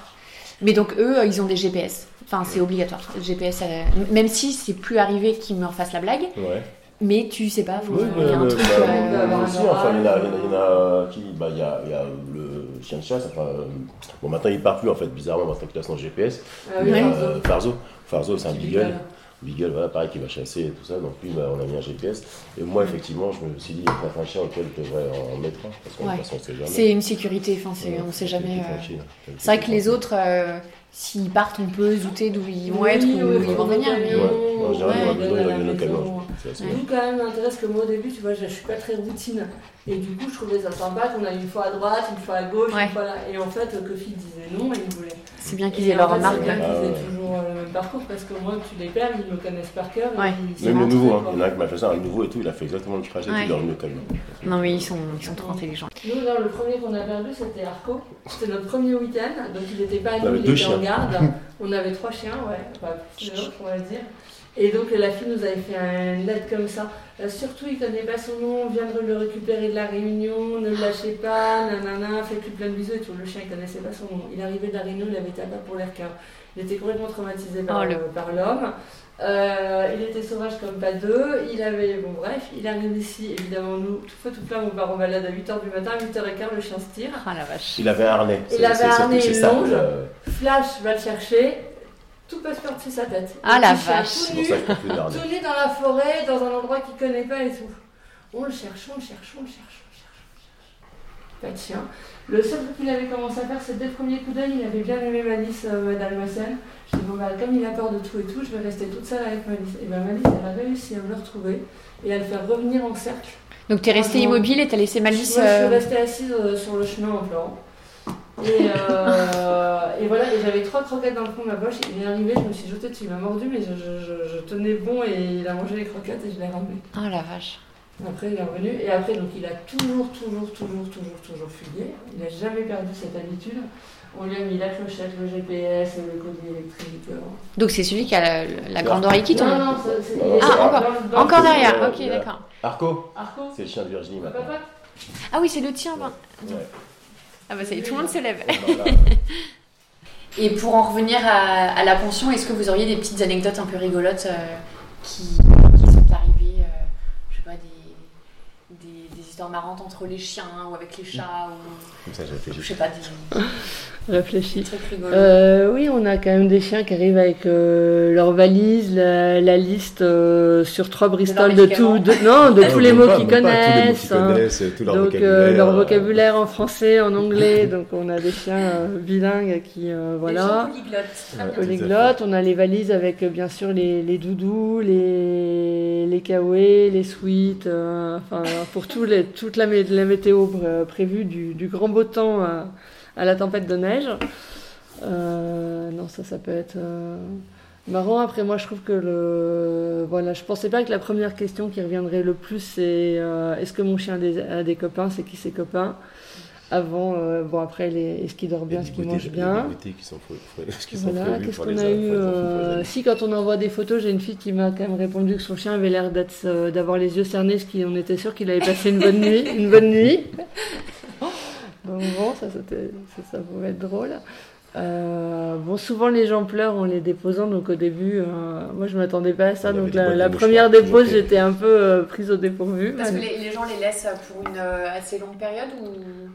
Mais donc eux, euh, ils ont des GPS. Enfin, c'est obligatoire. GPS, euh, même si c'est plus arrivé qu'ils me refassent la blague, Ouais. mais tu sais pas, faut- Oui, il y a un truc. il y en a, il il bah, il il le chien de chasse, enfin, bon, maintenant il part plus en fait, bizarrement, maintenant qu'il a son GPS. Ah Mais, Farzo. euh, Farzo, Farzo, c'est un beagle. Beagle. Voilà, pareil, qui va chasser et tout ça. Donc lui, bah, on a mis un GPS. Et moi, effectivement, je me suis dit, il y a peut-être un chien auquel je devrais en mettre un. Parce qu'en Ouais. toute façon, on sait jamais. C'est une sécurité, enfin, Ouais, on sait c'est jamais. euh, tranquille. C'est vrai que les autres, euh, s'ils partent, on peut douter d'où ils vont Oui, être ou oui, où oui, ils vont venir. oui, mais- Ouais, en général, ouais, il y a camion. Nous, quand même, l'intérêt, que moi, au début, tu vois, je, je suis pas très routine. Et du coup, je trouvais ça sympa qu'on aille une fois à droite, une fois à gauche, Ouais. une fois là. Et en fait, Kofi disait non et il voulait. C'est bien qu'ils aient en leur marque. C'est bien qu'ils aient ouais. toujours euh, le même parcours parce que moi, tu les perds, ils me connaissent par cœur. et Ouais. Même le nouveau, hein. il y en a un qui m'a fait ça, un nouveau et tout, il a fait exactement le trajet Ouais. le même camion. Non, mais ils sont, ils sont trop intelligents. Nous, non, le premier qu'on a perdu, c'était Arco. C'était notre premier week-end, donc il n'était pas à nous, il était en garde. On avait trois chiens, ouais, enfin plus de l'autre, on va dire. Et donc la fille nous avait fait une lettre comme ça. Euh, surtout, il connaît pas son nom, on vient de le récupérer de la réunion, ne le lâchez pas, nanana, faites-lui plein de bisous et tout. Le chien, il connaissait pas son nom. Il arrivait de la réunion, il avait tabac pour l'air qu'un. Il était complètement traumatisé par, Oh, le- euh, par l'homme. Euh, il était sauvage comme pas deux. Il avait, bon bref, il arrive ici, évidemment, nous, tout feu, tout plein, on part en balade à 8h du matin, à 8h15, le chien se tire. Ah la vache. Il avait un harnais. Il avait un ça, une longe. euh, Flash va le chercher, tout passe par-dessus sa tête. Ah, Le la vache. Tout C'est nu, tout nu dans la forêt, dans un endroit qu'il connaît pas et tout. On le cherche, on le cherche, on le cherche, on le cherche, on le cherche. Pas de chien. Le seul truc qu'il avait commencé à faire, c'est dès le premier coup d'œil, il avait bien aimé Malice euh. Je dis, bon, bah, comme il a peur de tout et tout, je vais rester toute seule avec Malice. Et ben Malice, elle a réussi à me le retrouver et à le faire revenir en cercle. Donc t'es resté Franchement. immobile et t'as laissé Malice. Moi, je suis euh, restée assise euh, sur le chemin en pleurant. Et, euh, et voilà, et j'avais trois croquettes dans le fond de ma poche. Il est arrivé, je me suis jetée dessus, il m'a mordu, mais je, je- je- je tenais bon et il a mangé les croquettes et je l'ai ramené. Oh la vache. Après, il est revenu et après, donc il a toujours, toujours, toujours, toujours, toujours fugué. Il n'a jamais perdu cette habitude. On lui a mis la clochette, le GPS, le collier électrique. euh. Donc c'est celui qui a la, la grande oreille qui tombe. Non, non, c'est- Ah, encore- dans dans Encore derrière, euh, ok d'accord. Arco, Arco c'est le chien de Virginie maintenant. Papa Ah oui, c'est le tien. ben. Ouais. Ah bah ça y est, tout le monde se lève. Et pour en revenir à, à la pension, est-ce que vous auriez des petites anecdotes un peu rigolotes euh, qui, qui sont arrivées euh, Je sais pas, des, des, des histoires marrantes entre les chiens ou avec les chats ou Comme ça, je réfléchi. sais pas, des, des Réfléchis. trucs rigolos. Euh, oui, on a quand même des chiens qui arrivent avec euh, leur valise, la, la liste euh, sur trois Bristol de, tout, de- non, de tous les mots qu'ils tous connaissent. hein. connaissent, tout leur Donc vocabulaire. euh, leur euh, vocabulaire en français, en anglais, donc on a des chiens euh, bilingues qui euh, voilà. Polyglottes. On a les valises avec euh, bien sûr les, les doudous, les, les kawaii, les sweets, euh, enfin pour tout les, toute la, mé- la météo pré- prévue du, grand beau temps à, à la tempête de neige. Euh, non, ça, ça peut être euh, marrant. Après, moi, je trouve que le. Voilà, je pensais pas que la première question qui reviendrait le plus, c'est euh, est-ce que mon chien a des copains C'est qui ses copains? Avant, euh, bon, après, les- est-ce qu'il dort bien Est-ce a qu'il des mange goûters- bien qui sont voilà, qu'est-ce qu'on a eu euh. Si, quand on envoie des photos, j'ai une fille qui m'a quand même répondu que son chien avait l'air d'être, euh, d'avoir les yeux cernés, ce qui on était sûr qu'il avait passé une bonne nuit. Une bonne nuit. Donc bon, ça, c'était, ça, ça pouvait être drôle. Euh, bon, souvent les gens pleurent en les déposant, donc au début, euh, moi je m'attendais pas à ça. Donc la, première dépose, j'étais un peu euh, prise au dépourvu. Parce que les, les gens les laissent pour une euh, assez longue période ou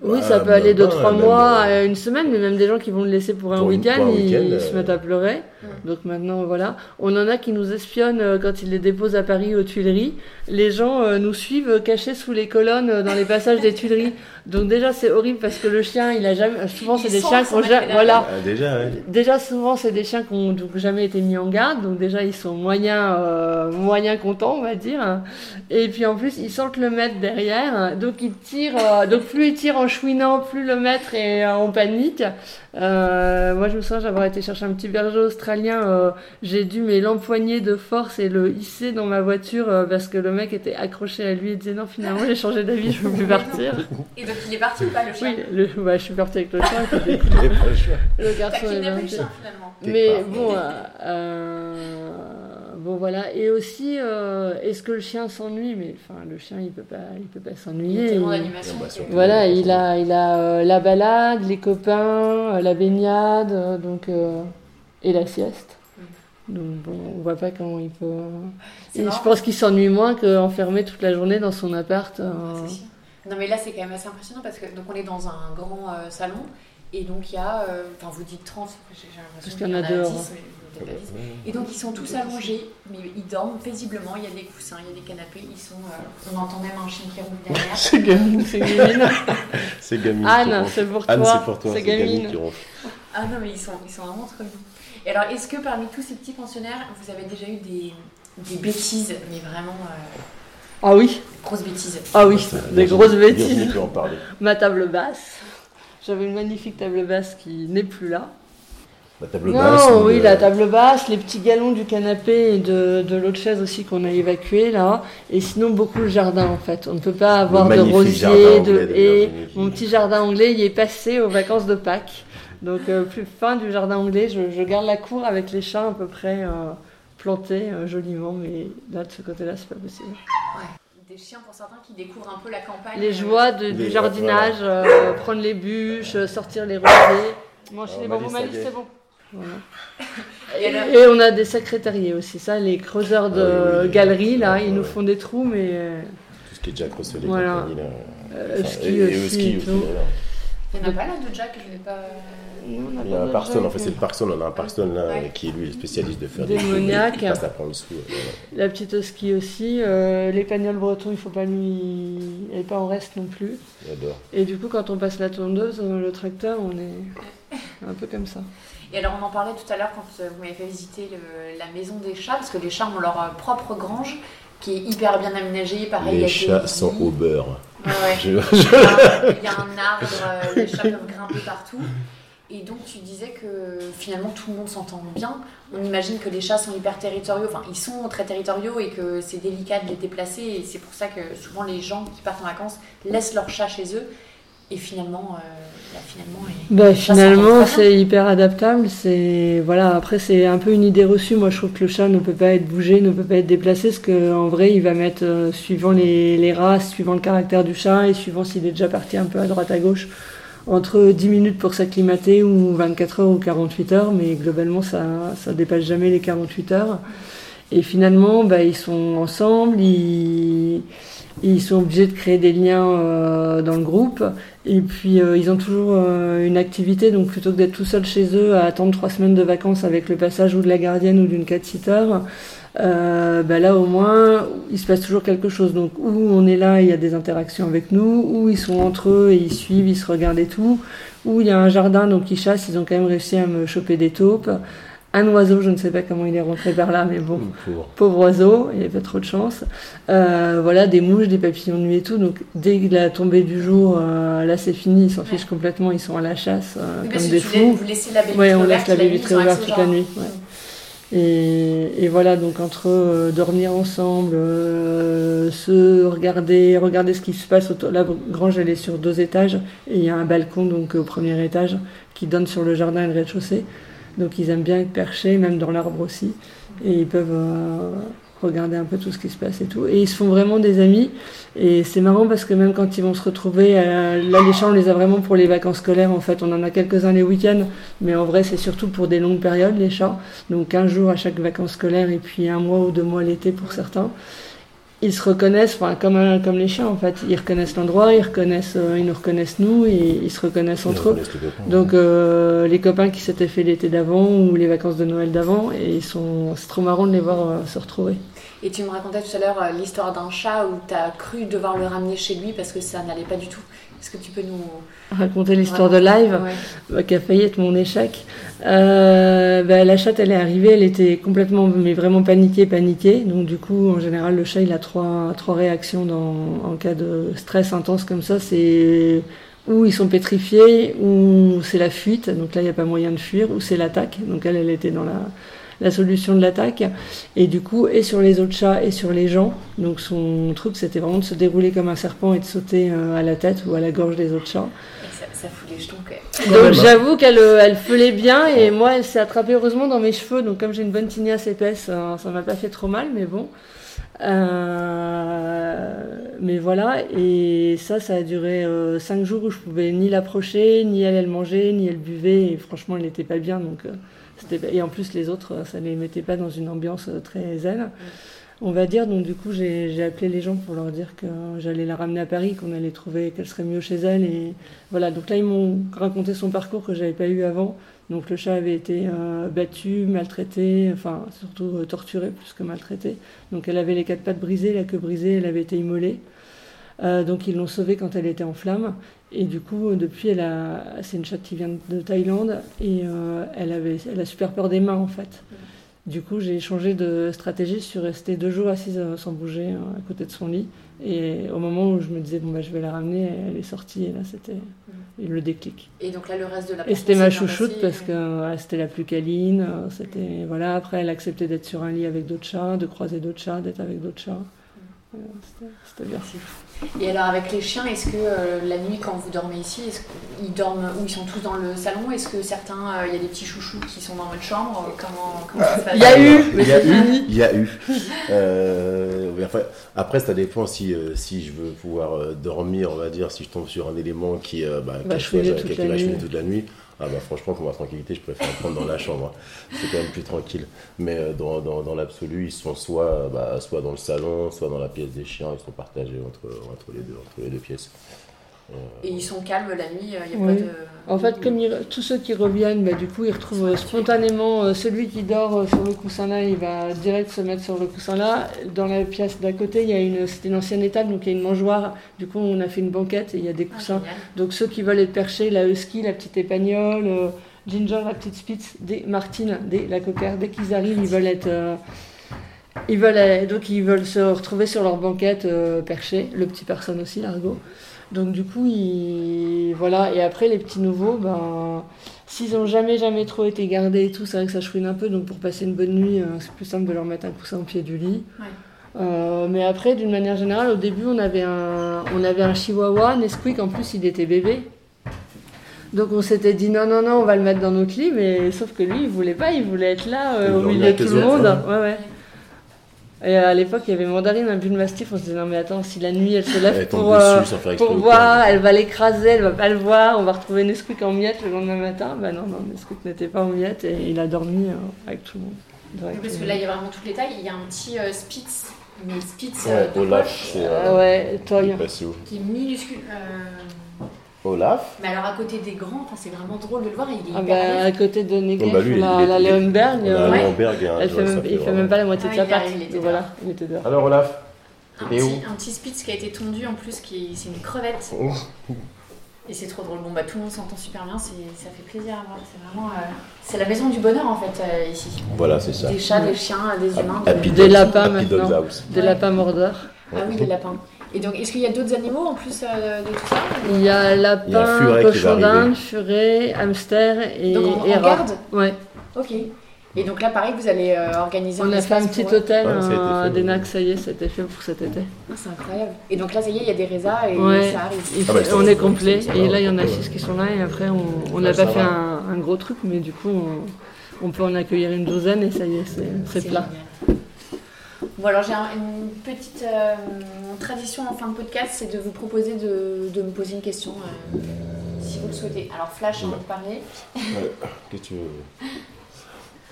Oui, Ouais, ça peut aller de trois mois à une semaine, mais même des gens qui vont le laisser pour un Pour week-end, ils, ils euh, se mettent à pleurer. Donc maintenant, voilà. On en a qui nous espionnent euh, quand ils les déposent à Paris aux Tuileries. Les gens euh, nous suivent cachés sous les colonnes dans les passages des Tuileries. Donc déjà, c'est horrible parce que le chien, il a jamais. Souvent, c'est des sent chiens qui ont mec ja- est là. Voilà. Ah, déjà, ouais. Déjà, souvent, c'est des chiens qui ont donc jamais été mis en garde, donc déjà, ils sont moyens, euh, moyens contents, on va dire. Et puis en plus, ils sentent le maître derrière, donc ils tirent. euh, donc plus ils tirent en chouinant, plus le maître est euh, en panique. Euh, moi, je me souviens d'avoir été chercher un petit berger australien. euh, J'ai dû mais l'empoigner de force et le hisser dans ma voiture euh, parce que le mec était accroché à lui et disait non, finalement, j'ai changé d'avis, je veux plus partir. Et donc il est parti ou pas le chien Oui, le, bah, je suis partie avec le chien. c'était- Il est pas le. Le garçon est parti. chien finalement. Quelque Mais bon, euh, euh, bon voilà. Et aussi, euh, est-ce que le chien s'ennuie? Mais enfin, le chien, il peut pas, il peut pas s'ennuyer. Il-. Bah, Voilà, il a, il a euh, la balade, les copains, euh, la baignade, euh, donc euh, et la sieste. Donc bon, on voit pas comment il peut. Et je pense qu'il s'ennuie moins qu'enfermé toute la journée dans son appart. euh. Non mais là c'est quand même assez impressionnant parce que donc on est dans un grand euh, salon Et donc il y a, euh, enfin vous dites 30, j'ai Parce l'impression qu'il y en a dehors, 10, mais peut-être pas 10. Et donc ils sont tous allongés, mais ils dorment paisiblement, il y a des coussins, il y a des canapés, ils sont, euh, on entend même un chien qui roule derrière. C'est gamine, c'est gamine. C'est Gamine. Anne, c'est pour Anne, toi. c'est pour toi. C'est Gamine gamine. qui ronfle. Ah non mais ils sont, ils sont vraiment trop mignons. Et alors est-ce que parmi tous ces petits pensionnaires, vous avez déjà eu des, des bêtises, mais vraiment euh, Ah oui, grosses bêtises? Ah oui, des grosses bêtises. peut en parler. Ma table basse. J'avais une magnifique table basse qui n'est plus là. La table basse. Non, ou oui, le- la table basse, les petits galons du canapé et de, de l'autre chaise aussi qu'on a évacué là. Et sinon, beaucoup le jardin en fait. On ne peut pas avoir de rosiers, de haies. Mon petit jardin anglais y est passé aux vacances de Pâques. Donc, euh, plus fin du jardin anglais, je, je garde la cour avec les chats à peu près euh, plantés euh, joliment. Mais là, de ce côté-là, c'est pas possible. Des chiens pour certains qui découvrent un peu la campagne. Les joies de- du jardinage, euh, prendre les bûches, sortir les rosiers, manger les Malice, bambous, c'est bon. Voilà. Et on a des secrétariés aussi, ça, les creuseurs de Ah oui, oui. galeries, là, Ouais, ils nous font des trous, mais euh, Tout ce qui est Jack Russell et Voilà. compagnie, là. euh, Enfin, ski et, et aussi. au ski aussi, d'ailleurs. Il n'y en a pas là de Jack, je vais pas. Non, Il y a pas un de Parson, en fait, c'est le Parson. On a un Parson là, Ouais. qui est lui spécialiste de faire Démoniaque. des Il passe à prendre le sou. voilà. La petite au ski aussi. euh, L'épagnol breton, il faut pas lui. Elle n'est pas en reste non plus. J'adore. Et du coup, quand on passe la tondeuse, euh, le tracteur, on est un peu comme ça. Et alors, on en parlait tout à l'heure quand euh, vous m'avez fait visiter le- la maison des chats, parce que les chats ont leur euh, propre grange qui est hyper bien aménagée. Pareil, Les chats sont au beurre. Ouais, ouais. Je- Il y a un- il y a un arbre, euh, les chats peuvent grimper partout. Et donc tu disais que finalement tout le monde s'entend bien. On imagine que les chats sont hyper territoriaux, enfin ils sont très territoriaux et que c'est délicat de les déplacer. Et c'est pour ça que souvent les gens qui partent en vacances laissent leurs chats chez eux. Et finalement, euh, bah, finalement et- Bah, finalement, c'est hyper adaptable. C'est voilà. Après, c'est un peu une idée reçue. Moi, je trouve que le chat ne peut pas être bougé, ne peut pas être déplacé, parce qu'en vrai, il va mettre euh, suivant les, les races, suivant le caractère du chat et suivant s'il est déjà parti un peu à droite à gauche, entre 10 minutes pour s'acclimater ou 24 heures ou 48 heures. Mais globalement, ça ça dépasse jamais les 48 heures. Et finalement, bah, ils sont ensemble. Ils ils sont obligés de créer des liens euh, dans le groupe. Et puis, euh, ils ont toujours euh, une activité, donc plutôt que d'être tout seul chez eux à attendre trois semaines de vacances avec le passage ou de la gardienne ou d'une cat-sitter, bah là au moins, il se passe toujours quelque chose. Donc, où on est là, il y a des interactions avec nous, où ils sont entre eux et ils suivent, ils se regardent et tout, où il y a un jardin, donc ils chassent, ils ont quand même réussi à me choper des taupes. Un oiseau, je ne sais pas comment il est rentré par là, mais bon, Pour- pauvre oiseau, il avait pas trop de chance. Euh, voilà, des mouches, des papillons de nuit et tout. Donc dès la tombée du jour, euh, là c'est fini, ils s'en fichent complètement, ils sont à la chasse euh, Oui, comme des fous. Vous laissez la baie Ouais, vitrée on ouverte, laisse la baie vitrée ouverte toute la nuit, ouais. Et, et voilà, donc entre euh, dormir ensemble, euh, se regarder, regarder ce qui se passe autour. La grange, elle est sur deux étages et il y a un balcon donc au premier étage qui donne sur le jardin et le rez-de-chaussée. Donc ils aiment bien être perchés, même dans l'arbre aussi, et ils peuvent euh, regarder un peu tout ce qui se passe et tout. Et ils se font vraiment des amis. Et c'est marrant parce que même quand ils vont se retrouver, euh, là les chats on les a vraiment pour les vacances scolaires en fait. On en a quelques-uns les week-ends, mais en vrai c'est surtout pour des longues périodes les chats. Donc un jour à chaque vacances scolaires et puis un mois ou deux mois l'été pour certains. Ils se reconnaissent, enfin comme, comme les chiens en fait. Ils reconnaissent l'endroit, ils reconnaissent, euh, ils nous reconnaissent nous et ils se reconnaissent Ils entre eux. Donc euh, les copains qui s'étaient fait l'été d'avant ou les vacances de Noël d'avant et ils sont c'est trop marrant de les voir euh, se retrouver. Et tu me racontais tout à l'heure euh, l'histoire d'un chat où tu as cru devoir le ramener chez lui parce que ça n'allait pas du tout. Est-ce que tu peux nous. Raconter l'histoire de live Ouais. bah, qui a failli être mon échec. Euh, bah, la chatte elle est arrivée, elle était complètement mais vraiment paniquée, paniquée. Donc du coup en général le chat il a trois trois réactions dans en cas de stress intense comme ça, c'est ou ils sont pétrifiés, ou c'est la fuite, donc là il n'y a pas moyen de fuir, ou c'est l'attaque, donc elle, elle était dans la, la solution de l'attaque, et du coup, et sur les autres chats, et sur les gens, donc son truc c'était vraiment de se dérouler comme un serpent et de sauter euh, à la tête ou à la gorge des autres chats. Ça, ça fout les jetons quand même. Quand Donc j'avoue qu'elle euh, elle feulait bien, et moi elle s'est attrapée heureusement dans mes cheveux, donc comme j'ai une bonne tignasse épaisse, euh, ça m'a pas fait trop mal, mais bon. Euh, mais voilà, et ça, ça a duré euh, cinq jours où je pouvais ni l'approcher, ni elle, elle mangeait, ni elle buvait, et franchement, elle n'était pas bien. Donc, euh, et en plus, les autres, euh, ça les mettait pas dans une ambiance euh, très zen. on va dire. Donc du coup, j'ai appelé les gens pour leur dire que j'allais la ramener à Paris, qu'on allait trouver qu'elle serait mieux chez elle. Et voilà, donc là, ils m'ont raconté son parcours que j'avais pas eu avant. Donc le chat avait été euh, battu, maltraité, enfin surtout torturé plus que maltraité. Donc elle avait les quatre pattes brisées, la queue brisée, elle avait été immolée. Donc ils l'ont sauvée quand elle était en flammes. Et du coup, depuis, elle a, c'est une chatte qui vient de Thaïlande et euh, elle avait, elle a super peur des mains en fait. Du coup, j'ai changé de stratégie. Je suis restée deux jours assise euh, sans bouger euh, à côté de son lit. Et au moment où je me disais bon bah je vais la ramener, elle est sortie et là c'était le déclic. Et donc là, le reste de la Et c'était ma chouchoute passé, parce que euh, c'était la plus câline. C'était voilà. Après, elle acceptait d'être sur un lit avec d'autres chats, de croiser d'autres chats, d'être avec d'autres chats. Euh, c'était- bien. Et alors avec les chiens, est-ce que euh, la nuit quand vous dormez ici, est-ce qu'ils dorment ou ils sont tous dans le salon? Est-ce que certains, euh, il y a des petits chouchous qui sont dans votre chambre? Comment, comment ça se passe? Il y a eu, Il y a eu, fini. il y a eu. Euh, mais enfin, après, ça dépend si, euh, si je veux pouvoir dormir, on va dire, si je tombe sur un élément qui, euh, bah, chouiner soit- toute la toute la nuit. Ah bah franchement, pour ma tranquillité, je préfère prendre dans la chambre. hein. C'est quand même plus tranquille. Mais euh, dans, l'absolu, ils sont soit, euh, bah, soit dans le salon, soit dans la pièce des chiens. Ils sont partagés entre les deux pièces. Euh, Et ils sont calmes la nuit, il n'y a Oui. pas de... En fait, comme ils- tous ceux qui reviennent, bah, du coup, ils retrouvent euh, spontanément euh, celui qui dort euh, sur le coussin là, il va direct se mettre sur le coussin là. Dans la pièce d'à côté, il y a une, c'était une ancienne étable, donc il y a une mangeoire. Du coup, on a fait une banquette et il y a des Ah, coussins. Donc ceux qui veulent être perchés, la husky, la petite épagnole, euh, Ginger, la petite spitz, dès, Martine, dès, la coquère, dès qu'ils arrivent, ils veulent être, euh, ils veulent, euh, donc ils veulent se retrouver sur leur banquette euh, perchée. Le petit personne aussi, l'argot. Donc du coup, ils, voilà. Et après les petits nouveaux, ben, s'ils ont jamais jamais trop été gardés et tout, c'est vrai que ça chouine un peu. Donc pour passer une bonne nuit, euh, c'est plus simple de leur mettre un coussin au pied du lit. Ouais. Euh, mais après, d'une manière générale, au début, on avait un, on avait un chihuahua, Nesquik, en plus, il était bébé. Donc on s'était dit non, non, non, on va le mettre dans notre lit, mais sauf que lui, il voulait pas, il voulait être là, euh, Il au milieu de tout le monde. hein. Ouais, ouais. Et à l'époque, il y avait Mandarine, un bulle mastif, on se disait non, mais attends, si la nuit elle se lève elle pour, euh, dessus pour voir, elle va l'écraser, elle va pas le voir, on va retrouver Nesquik en miettes le lendemain matin. Bah non, non, Nesquik n'était pas en miettes et il a dormi euh, avec tout le monde. Parce que euh, là, il y a vraiment toutes les tailles. Il y a un petit euh, Spitz, mais Spitz Ouais, euh, de poche, c'est. Ah euh, ouais, toi, qui est minuscule. Olaf Mais alors à côté des grands, c'est vraiment drôle de le voir. Il est Ah bah, à côté de Oh, bah, la est- Leonberg, euh, Ouais. Elle fait même, il fait vraiment- même pas la moitié Ah, de sa était voilà, dehors. il était dehors. Alors Olaf un, Et où petit, un petit Spitz qui a été tondu en plus, qui c'est une crevette. Oh. Et c'est trop drôle. Bon, bah tout le monde s'entend super bien, c'est- ça fait plaisir à voir. C'est vraiment. euh, c'est la maison du bonheur en fait euh, ici. Voilà, c'est ça. Des chats, des chiens, des humains. De- Happy Des lapins Happy maintenant. Des lapins mordeurs. Ah oui, des lapins. Et donc, est-ce qu'il y a d'autres animaux en plus euh, de tout ça Il y a lapin, cochon d'Inde, furet, hamster et, Donc en, et rat. garde Ouais. Ok. Et donc là, pareil, vous allez euh, organiser On a fait un petit pour hôtel Ouais, euh, des ça y est, c'était fait pour cet été. Ah, c'est incroyable. Et donc là, ça y est, il y a des résas et Ouais. ça arrive. Ah bah, on est complet. Et là, il y en a ouais. six qui sont là. Et après, on on Ouais, n'a pas fait un, un gros truc, mais du coup, on, on peut en accueillir une douzaine et ça y est, c'est c'est plat. génial. Bon, alors j'ai un- une petite euh, tradition en fin de podcast, c'est de vous proposer de, me poser une question euh, si vous le souhaitez. Alors, Flash, avant de parler. Ouais. Qu'est-ce que tu veux?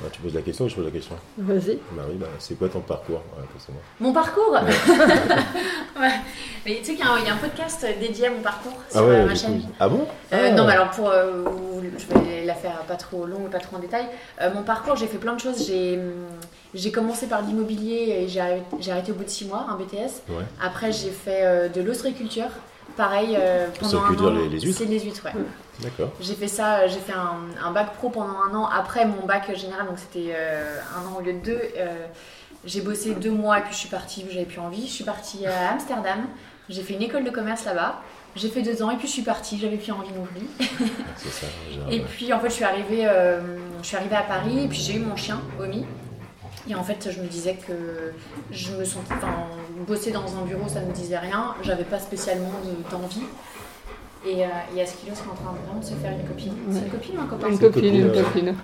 Bah, Tu poses la question ou je pose la question Vas-y. Bah oui, bah, c'est quoi ton parcours Ouais, forcément. Mon parcours Ouais. Mais tu sais qu'il y, a un- il y a un podcast dédié à mon parcours sur Ah ouais, euh, ma chaîne. coup. Ah bon Euh, Ah. non, mais alors pour. euh, vous- je vais la faire pas trop longue, pas trop en détail. Euh, mon parcours, j'ai fait plein de choses. J'ai, hum, j'ai commencé par l'immobilier et j'ai arrêté, au bout de 6 mois, un BTS. Ouais. Après, j'ai fait euh, de l'ostréiculture. Pareil, euh, pendant un an. les- les huîtres C'est les huîtres, ouais. D'accord. J'ai fait ça, euh, j'ai fait un, un bac pro pendant un an. Après mon bac général, donc c'était euh, un an au lieu de deux. euh, j'ai bossé deux mois et puis je suis partie, j'avais plus envie. Je suis partie à Amsterdam. J'ai fait une école de commerce là-bas. J'ai fait deux ans et puis je suis partie, j'avais plus envie non plus. C'est ça. Et ouais. puis en fait, je suis arrivée, euh, je suis arrivée à Paris et puis j'ai eu mon chien, Omi. Et en fait, je me disais que je me sentais. Enfin, bosser dans un bureau, ça ne me disait rien. J'avais pas spécialement de- d'envie. Et euh, il y a Skilos qui est en train vraiment de se faire une copine. C'est une copine ou un copain Une copine, une copine, copine.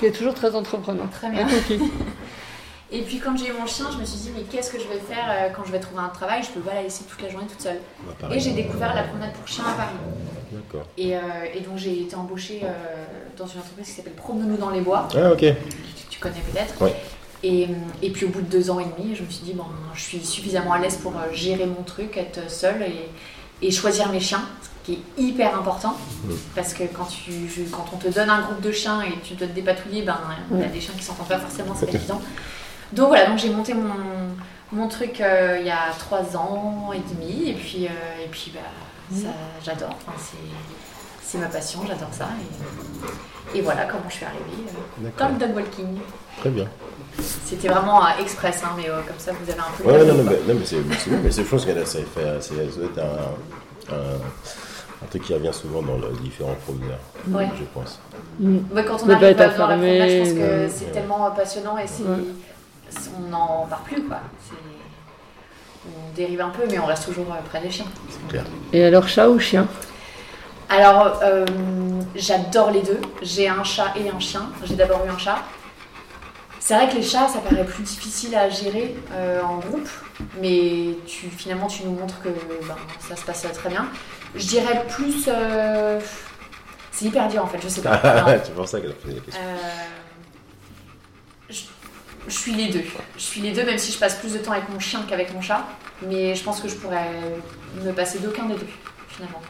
Qui est toujours très entreprenante. Très bien. Et puis quand j'ai eu mon chien, je me suis dit, mais qu'est-ce que je vais faire euh, quand je vais trouver un travail? Je peux pas la laisser toute la journée toute seule. Bah. Et j'ai découvert la promenade pour chiens à Paris. D'accord. Et, euh, et donc j'ai été embauchée euh, dans une entreprise qui s'appelle Promenons-nous dans les bois. Ah, ok. tu, tu connais peut-être. Ouais. Et, et, puis au bout de deux ans et demi, je me suis dit, bon, je suis suffisamment à l'aise pour euh, gérer mon truc, être seule et, et choisir mes chiens, ce qui est hyper important. Parce que quand, tu, quand on te donne un groupe de chiens et tu dois te dépatouiller, ben, il y a des chiens qui s'entendent pas forcément, c'est pas évident. Donc voilà, donc j'ai monté mon, mon truc euh, il y a trois ans et demi, et puis, euh, et puis bah, ça, j'adore. Enfin, c'est ma passion, j'adore ça. Et, et, voilà comment je suis arrivée euh, dans le dog walking. Très bien. C'était vraiment express, hein, mais comme ça vous avez un peu. Ouais, non, non, mais, non, mais c'est bon, mais c'est chose que ça fait, c'est un, un, un, truc qui revient souvent dans les différents promeneurs, ouais. je pense. Mm. Ouais, quand on arrive dans la promenade, je pense que c'est tellement passionnant et c'est on n'en part plus quoi. On dérive un peu, mais on reste toujours près des chiens. Clair. Et alors, chat ou chien? Alors, euh, j'adore les deux. J'ai un chat et un chien. J'ai d'abord eu un chat. C'est vrai que les chats, ça paraît plus difficile à gérer euh, en groupe, mais tu, finalement, tu nous montres que ben, ça se passe très bien. Je dirais plus. Euh, c'est hyper dur en fait, je sais pas. c'est pour ça qu'elle a posé la question. Je suis les deux. Je suis les deux, même si je passe plus de temps avec mon chien qu'avec mon chat. Mais je pense que je pourrais me passer d'aucun des deux, finalement.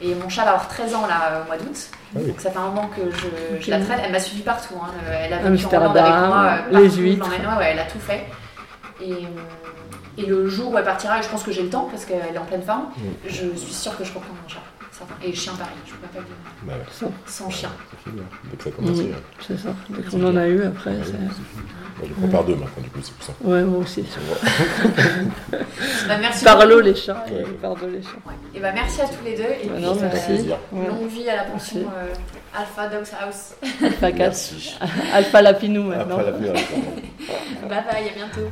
Et mon chat va avoir 13 ans là, au mois d'août. Ah oui. Donc ça fait un moment que je, je la traîne. Elle m'a suivi partout. Hein. Elle a vécu Amsterdam, en Hollande avec moi. Partout, les huîtres. ouais, ouais, elle a tout fait. Et, et, le jour où elle partira, et je pense que j'ai le temps parce qu'elle est en pleine forme, Mm. je suis sûre que je reprends mon chat. Et chien pareil, je peux pas vivre Bah ouais, Ça, sans chien. ça fait bien. Dès que ça commence, ouais. C'est ça. Dès qu'on en a eu après, Ouais, c'est. Moi, je prends par deux maintenant, du coup, c'est pour ça. Ouais, moi aussi. Bah, merci Par beaucoup. l'eau les chats Ouais. et par deux les chiens. Ouais. Et bah merci à tous les deux. Et Bah puis, non, euh, merci. Longue vie à la pension euh, Alpha Dogs House. Alpha 4. Merci. Alpha Lapinou maintenant. Après l'avenir, bye bye, à bientôt.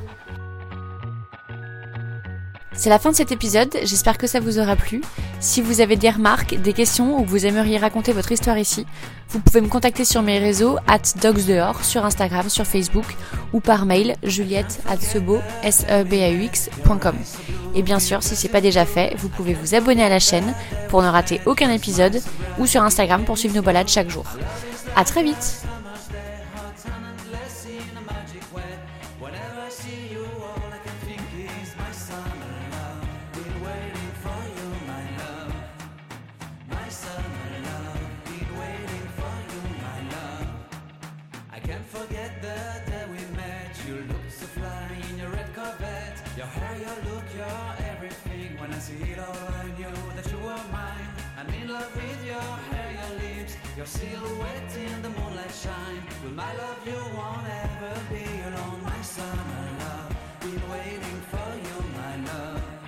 C'est la fin de cet épisode, j'espère que ça vous aura plu. Si vous avez des remarques, des questions ou que vous aimeriez raconter votre histoire ici, vous pouvez me contacter sur mes réseaux at dogsdehors, sur Instagram, sur Facebook ou par mail juliette at sebo, e. Et bien sûr, si c'est pas déjà fait, vous pouvez vous abonner à la chaîne pour ne rater aucun épisode ou sur Instagram pour suivre nos balades chaque jour. À très vite! Your silhouette in the moonlight shine. With my love, you won't ever be alone. My summer love, been waiting for you.